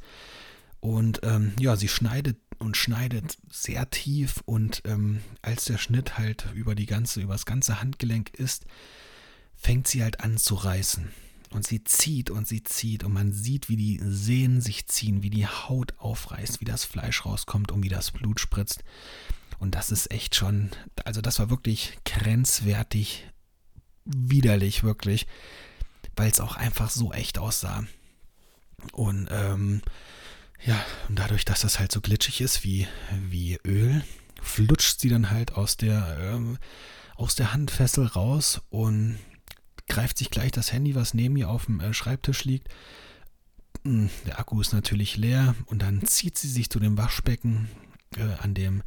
Und ähm, ja, sie schneidet und schneidet sehr tief und ähm, als der Schnitt halt über die ganze, über das ganze Handgelenk ist, fängt sie halt an zu reißen. Und sie zieht und sie zieht und man sieht, wie die Sehnen sich ziehen, wie die Haut aufreißt, wie das Fleisch rauskommt und wie das Blut spritzt. Und das ist echt schon, also das war wirklich grenzwertig widerlich, wirklich, weil es auch einfach so echt aussah. Und ähm, ja, und dadurch, dass das halt so glitschig ist wie, wie Öl, flutscht sie dann halt aus der, ähm, aus der Handfessel raus und greift sich gleich das Handy, was neben ihr auf dem äh, Schreibtisch liegt. Hm, der Akku ist natürlich leer und dann zieht sie sich zu dem Waschbecken, äh, an dem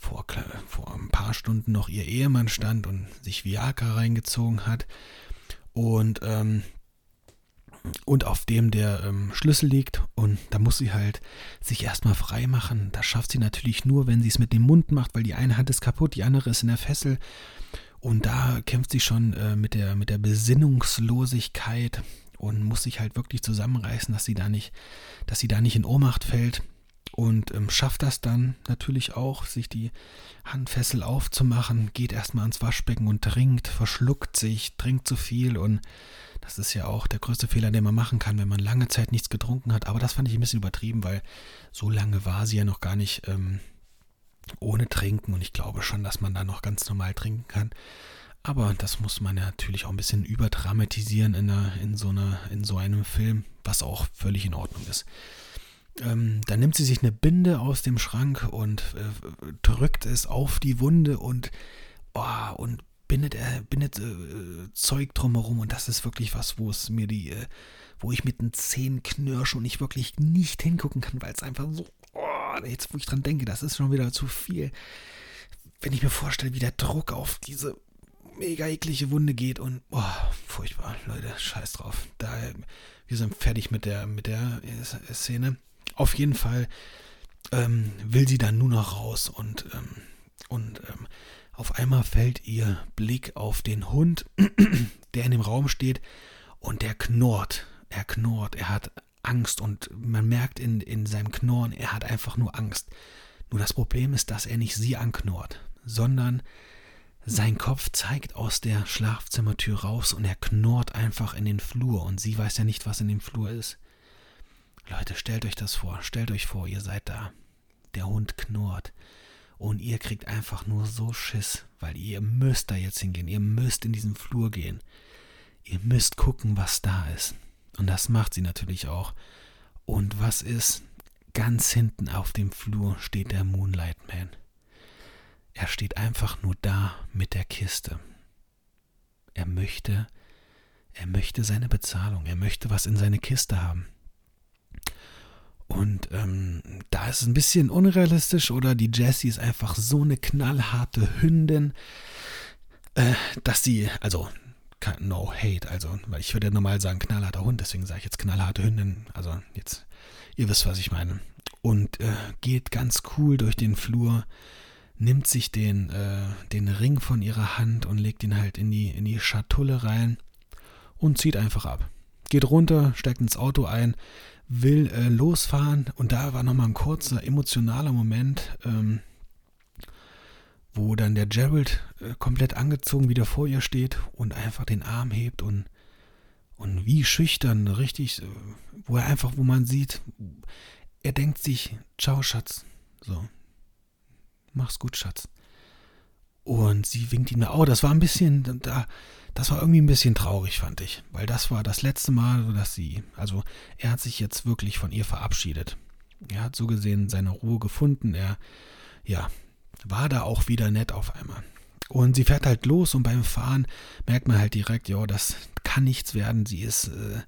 vor, vor ein paar Stunden noch ihr Ehemann stand und sich Viagra reingezogen hat. Und ähm, und auf dem der ähm, Schlüssel liegt. Und da muss sie halt sich erstmal frei machen. Das schafft sie natürlich nur, wenn sie es mit dem Mund macht, weil die eine Hand ist kaputt, die andere ist in der Fessel. Und da kämpft sie schon äh, mit, der, mit der Besinnungslosigkeit und muss sich halt wirklich zusammenreißen, dass sie da nicht, dass sie da nicht in Ohnmacht fällt. Und ähm, schafft das dann natürlich auch, sich die Handfessel aufzumachen, geht erstmal ans Waschbecken und trinkt, verschluckt sich, trinkt zu viel und das ist ja auch der größte Fehler, den man machen kann, wenn man lange Zeit nichts getrunken hat. Aber das fand ich ein bisschen übertrieben, weil so lange war sie ja noch gar nicht ähm, ohne Trinken. Und ich glaube schon, dass man da noch ganz normal trinken kann. Aber das muss man natürlich auch ein bisschen überdramatisieren in, einer, in, so, einer, in so einem Film, was auch völlig in Ordnung ist. Ähm, dann nimmt sie sich eine Binde aus dem Schrank und äh, drückt es auf die Wunde und, oh, und bindet er, bindet äh, Zeug drumherum und das ist wirklich was, wo es mir die, äh, wo ich mit den Zähnen knirsche und ich wirklich nicht hingucken kann, weil es einfach so, oh, jetzt wo ich dran denke, das ist schon wieder zu viel. Wenn ich mir vorstelle, wie der Druck auf diese mega eklige Wunde geht und, oh, furchtbar, Leute, scheiß drauf. Da, wir sind fertig mit der, mit der äh, Szene. Auf jeden Fall ähm, will sie dann nur noch raus und, ähm, und ähm, auf einmal fällt ihr Blick auf den Hund, [clears throat] der in dem Raum steht und der knurrt. Er knurrt, er hat Angst und man merkt in, in seinem Knurren, er hat einfach nur Angst. Nur das Problem ist, dass er nicht sie anknurrt, sondern sein Kopf zeigt aus der Schlafzimmertür raus und er knurrt einfach in den Flur und sie weiß ja nicht, was in dem Flur ist. Leute, stellt euch das vor, stellt euch vor, ihr seid da. Der Hund knurrt und ihr kriegt einfach nur so Schiss, weil ihr müsst da jetzt hingehen, ihr müsst in diesen Flur gehen. Ihr müsst gucken, was da ist. Und das macht sie natürlich auch. Und was ist? Ganz hinten auf dem Flur steht der Moonlight Man. Er steht einfach nur da mit der Kiste. Er möchte, er möchte seine Bezahlung, er möchte was in seine Kiste haben. Und ähm, da ist es ein bisschen unrealistisch oder die Jessie ist einfach so eine knallharte Hündin, äh, dass sie, also no hate, also, weil ich würde normal sagen knallharter Hund, deswegen sage ich jetzt knallharte Hündin, also jetzt, ihr wisst, was ich meine. Und äh, geht ganz cool durch den Flur, nimmt sich den, äh, den Ring von ihrer Hand und legt ihn halt in die, in die Schatulle rein und zieht einfach ab. Geht runter, steigt ins Auto ein, will äh, losfahren. Und da war nochmal ein kurzer emotionaler Moment, ähm, wo dann der Gerald äh, komplett angezogen wieder vor ihr steht und einfach den Arm hebt und, und wie schüchtern, richtig, äh, wo er einfach, wo man sieht, er denkt sich, ciao Schatz, so, mach's gut Schatz. Und sie winkt ihm, oh, das war ein bisschen, da, das war irgendwie ein bisschen traurig, fand ich, weil das war das letzte Mal, dass sie, also er hat sich jetzt wirklich von ihr verabschiedet. Er hat so gesehen seine Ruhe gefunden. Er, ja, war da auch wieder nett auf einmal. Und sie fährt halt los und beim Fahren merkt man halt direkt, ja, das kann nichts werden. Sie ist, äh,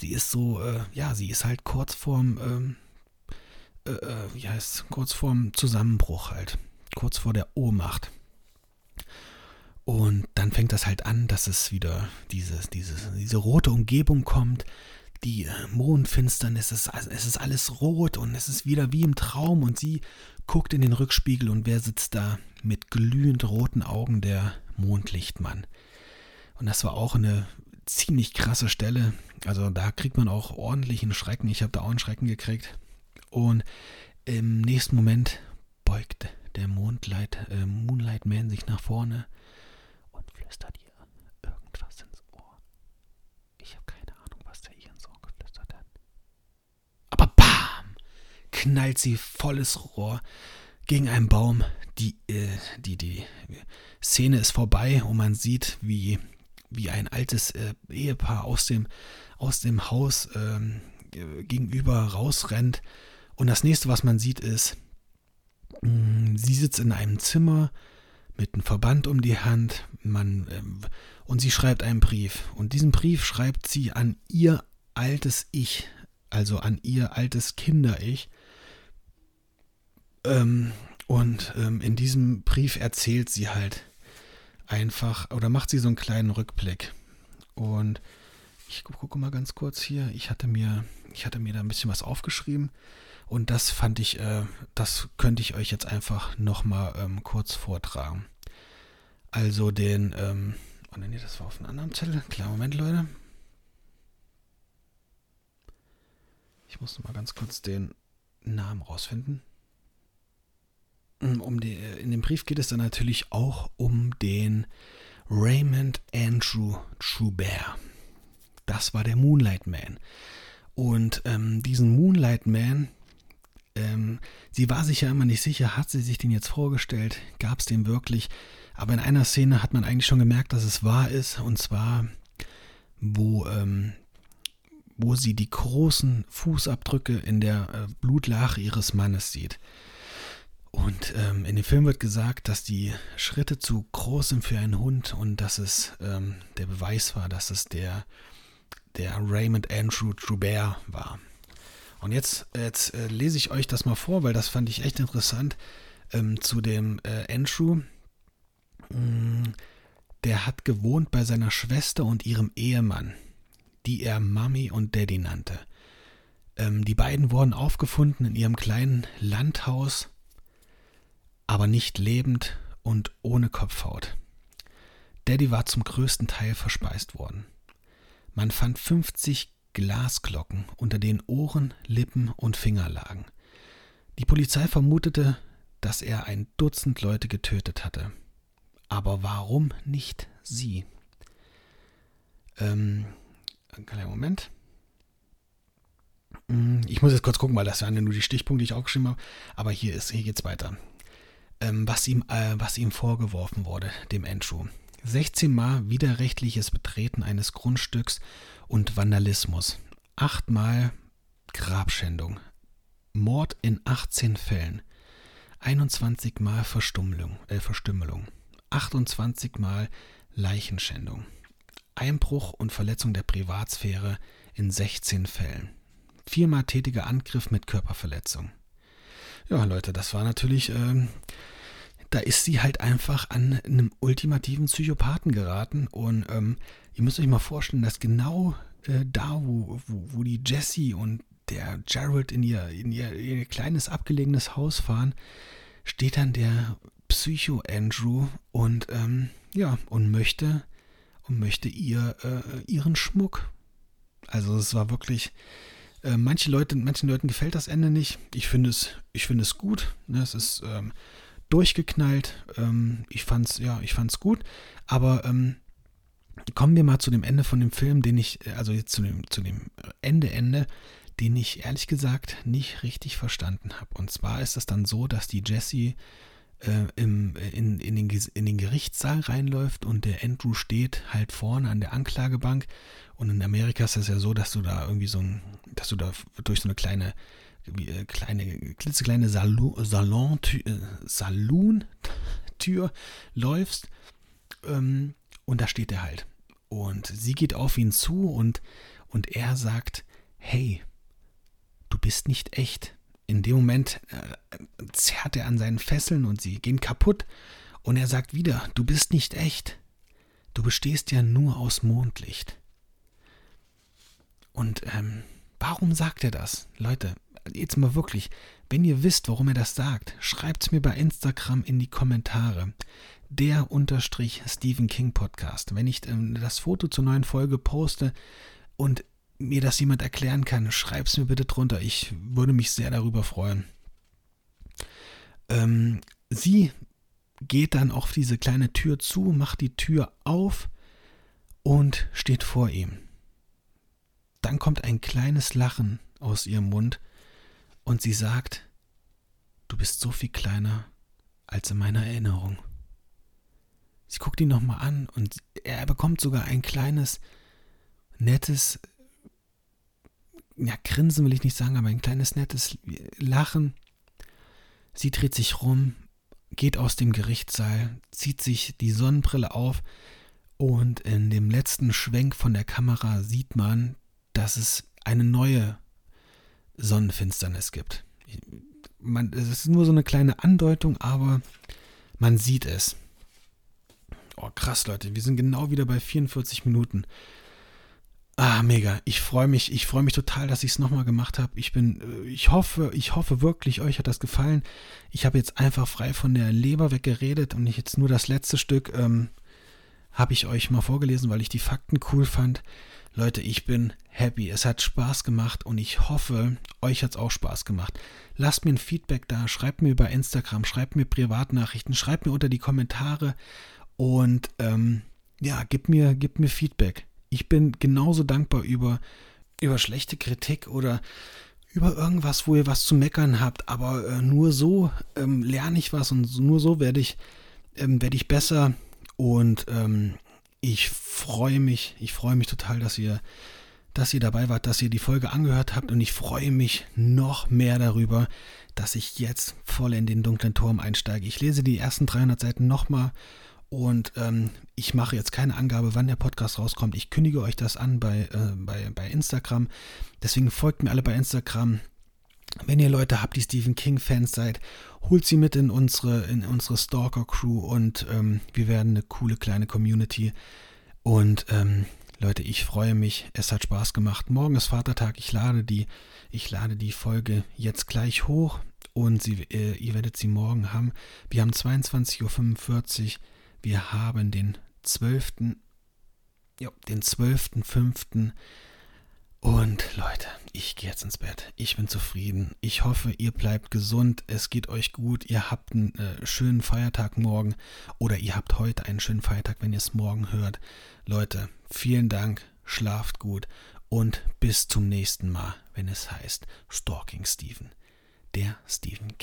sie ist so, äh, ja, sie ist halt kurz vorm, ähm, äh, äh, wie heißt, kurz vorm Zusammenbruch halt, kurz vor der Ohnmacht. Und dann fängt das halt an, dass es wieder dieses, dieses, diese rote Umgebung kommt, die äh, Mondfinsternis, es ist, es ist alles rot und es ist wieder wie im Traum und sie guckt in den Rückspiegel und wer sitzt da mit glühend roten Augen? Der Mondlichtmann. Und das war auch eine ziemlich krasse Stelle. Also da kriegt man auch ordentlichen Schrecken. Ich habe da auch einen Schrecken gekriegt. Und im nächsten Moment beugt der Mondlight, äh, Moonlight Man sich nach vorne flüstert ihr irgendwas ins Ohr. Ich habe keine Ahnung, was der ihr ins Ohr geflüstert hat. Aber bam! knallt sie volles Rohr gegen einen Baum. Die, äh, die, die Szene ist vorbei und man sieht, wie, wie ein altes äh, Ehepaar aus dem, aus dem Haus ähm, gegenüber rausrennt. Und das nächste, was man sieht, ist, mh, mm, sie sitzt in einem Zimmer mit einem Verband um die Hand. Man, ähm, und sie schreibt einen Brief. Und diesen Brief schreibt sie an ihr altes Ich, also an ihr altes Kinder-Ich. Ähm, und ähm, in diesem Brief erzählt sie halt einfach oder macht sie so einen kleinen Rückblick. Und ich gucke mal ganz kurz hier. Ich hatte mir, ich hatte mir da ein bisschen was aufgeschrieben. Und das fand ich, äh, das könnte ich euch jetzt einfach nochmal ähm, kurz vortragen. Also den, ähm, oh nee, das war auf einem anderen Zettel. Klar, Moment, Leute. Ich muss mal ganz kurz den Namen rausfinden. Um die, äh, in dem Brief geht es dann natürlich auch um den Raymond Andrew Trubert. Das war der Moonlight Man. Und ähm, diesen Moonlight Man, ähm, sie war sich ja immer nicht sicher, hat sie sich den jetzt vorgestellt, gab es den wirklich? Aber in einer Szene hat man eigentlich schon gemerkt, dass es wahr ist, und zwar, wo, ähm, wo sie die großen Fußabdrücke in der äh, Blutlache ihres Mannes sieht. Und ähm, in dem Film wird gesagt, dass die Schritte zu groß sind für einen Hund und dass es ähm, der Beweis war, dass es der, der Raymond Andrew Joubert war. Und jetzt, jetzt äh, lese ich euch das mal vor, weil das fand ich echt interessant ähm, zu dem äh, Andrew. Mm, der hat gewohnt bei seiner Schwester und ihrem Ehemann, die er Mami und Daddy nannte. Ähm, die beiden wurden aufgefunden in ihrem kleinen Landhaus, aber nicht lebend und ohne Kopfhaut. Daddy war zum größten Teil verspeist worden. Man fand 50 Glasglocken unter den Ohren, Lippen und Finger lagen. Die Polizei vermutete, dass er ein Dutzend Leute getötet hatte. Aber warum nicht sie? Ähm, einen kleinen Moment. Hm, ich muss jetzt kurz gucken, weil das waren ja nur die Stichpunkte, die ich auch geschrieben habe. Aber hier ist, hier geht's weiter. Ähm, was ihm, äh, was ihm vorgeworfen wurde, dem Andrew. 16 Mal widerrechtliches Betreten eines Grundstücks und Vandalismus. 8 Mal Grabschändung. Mord in 18 Fällen. 21 Mal Verstümmelung, äh, Verstümmelung. 28 Mal Leichenschändung. Einbruch und Verletzung der Privatsphäre in 16 Fällen. Viermal tätiger Angriff mit Körperverletzung. Ja, Leute, das war natürlich, äh, da ist sie halt einfach an einem ultimativen Psychopathen geraten. Und ähm, ihr müsst euch mal vorstellen, dass genau äh, da, wo, wo, wo die Jessie und der Jared in ihr, in ihr, ihr kleines abgelegenes Haus fahren, steht dann der Psycho-Andrew und ähm, ja, und möchte und möchte ihr äh, ihren Schmuck. Also es war wirklich, äh, manche Leute, manchen Leuten gefällt das Ende nicht. Ich finde es, ich finde es gut. Ne? Es ist ähm, durchgeknallt. Ähm, ich fand's, ja, ich fand's gut. Aber ähm, kommen wir mal zu dem Ende von dem Film, den ich, äh, also jetzt zu dem, zu dem Ende, Ende, den ich ehrlich gesagt nicht richtig verstanden habe. Und zwar ist es dann so, dass die Jessie äh, im, in, in, den, in den Gerichtssaal reinläuft und der Andrew steht halt vorne an der Anklagebank. Und in Amerika ist es ja so, dass du da irgendwie so ein, dass du da durch so eine kleine, äh, kleine, klitzekleine Salon, Salon, äh, Saloon-Tür läufst. Ähm, und da steht er halt. Und sie geht auf ihn zu und, und er sagt, hey, du bist nicht echt in dem Moment äh, zerrt er an seinen Fesseln und sie gehen kaputt. Und er sagt wieder, du bist nicht echt. Du bestehst ja nur aus Mondlicht. Und ähm, warum sagt er das? Leute, jetzt mal wirklich, wenn ihr wisst, warum er das sagt, schreibt es mir bei Instagram in die Kommentare. Der unterstrich Stephen King Podcast. Wenn ich ähm, das Foto zur neuen Folge poste und mir das jemand erklären kann, schreib es mir bitte drunter. Ich würde mich sehr darüber freuen. Ähm, sie geht dann auf diese kleine Tür zu, macht die Tür auf und steht vor ihm. Dann kommt ein kleines Lachen aus ihrem Mund und sie sagt, du bist so viel kleiner als in meiner Erinnerung. Sie guckt ihn nochmal an und er bekommt sogar ein kleines, nettes ja, Grinsen will ich nicht sagen, aber ein kleines nettes Lachen. Sie dreht sich rum, geht aus dem Gerichtssaal, zieht sich die Sonnenbrille auf und in dem letzten Schwenk von der Kamera sieht man, dass es eine neue Sonnenfinsternis gibt. Man, es ist nur so eine kleine Andeutung, aber man sieht es. Oh, krass, Leute, wir sind genau wieder bei 44 Minuten. Ah, mega. Ich freue mich, ich freue mich total, dass ich es nochmal gemacht habe. Ich bin, äh, ich hoffe, ich hoffe wirklich, euch hat das gefallen. Ich habe jetzt einfach frei von der Leber weggeredet und ich jetzt nur das letzte Stück ähm, habe ich euch mal vorgelesen, weil ich die Fakten cool fand. Leute, ich bin happy. Es hat Spaß gemacht und ich hoffe, euch hat es auch Spaß gemacht. Lasst mir ein Feedback da, schreibt mir über Instagram, schreibt mir Privatnachrichten, schreibt mir unter die Kommentare und ähm, ja, gib mir, gib mir Feedback ich bin genauso dankbar über, über schlechte Kritik oder über irgendwas, wo ihr was zu meckern habt, aber äh, nur so ähm, lerne ich was und nur so werde ich, ähm, werde ich besser und ähm, ich freue mich, ich freue mich total, dass ihr, dass ihr dabei wart, dass ihr die Folge angehört habt und ich freue mich noch mehr darüber, dass ich jetzt voll in den dunklen Turm einsteige. Ich lese die ersten 300 Seiten nochmal und ähm, ich mache jetzt keine Angabe, wann der Podcast rauskommt. Ich kündige euch das an bei, äh, bei, bei Instagram. Deswegen folgt mir alle bei Instagram. Wenn ihr Leute habt, die Stephen King-Fans seid, holt sie mit in unsere, in unsere Stalker-Crew und ähm, wir werden eine coole kleine Community. Und ähm, Leute, ich freue mich. Es hat Spaß gemacht. Morgen ist Vatertag. Ich lade die, ich lade die Folge jetzt gleich hoch und sie, äh, ihr werdet sie morgen haben. Wir haben 22.45 Uhr. Wir haben den 12. Ja, den 12.05. Und Leute, ich gehe jetzt ins Bett. Ich bin zufrieden. Ich hoffe, ihr bleibt gesund. Es geht euch gut. Ihr habt einen äh, schönen Feiertag morgen. Oder ihr habt heute einen schönen Feiertag, wenn ihr es morgen hört. Leute, vielen Dank. Schlaft gut. Und bis zum nächsten Mal, wenn es heißt Stalking Steven. Der Stephen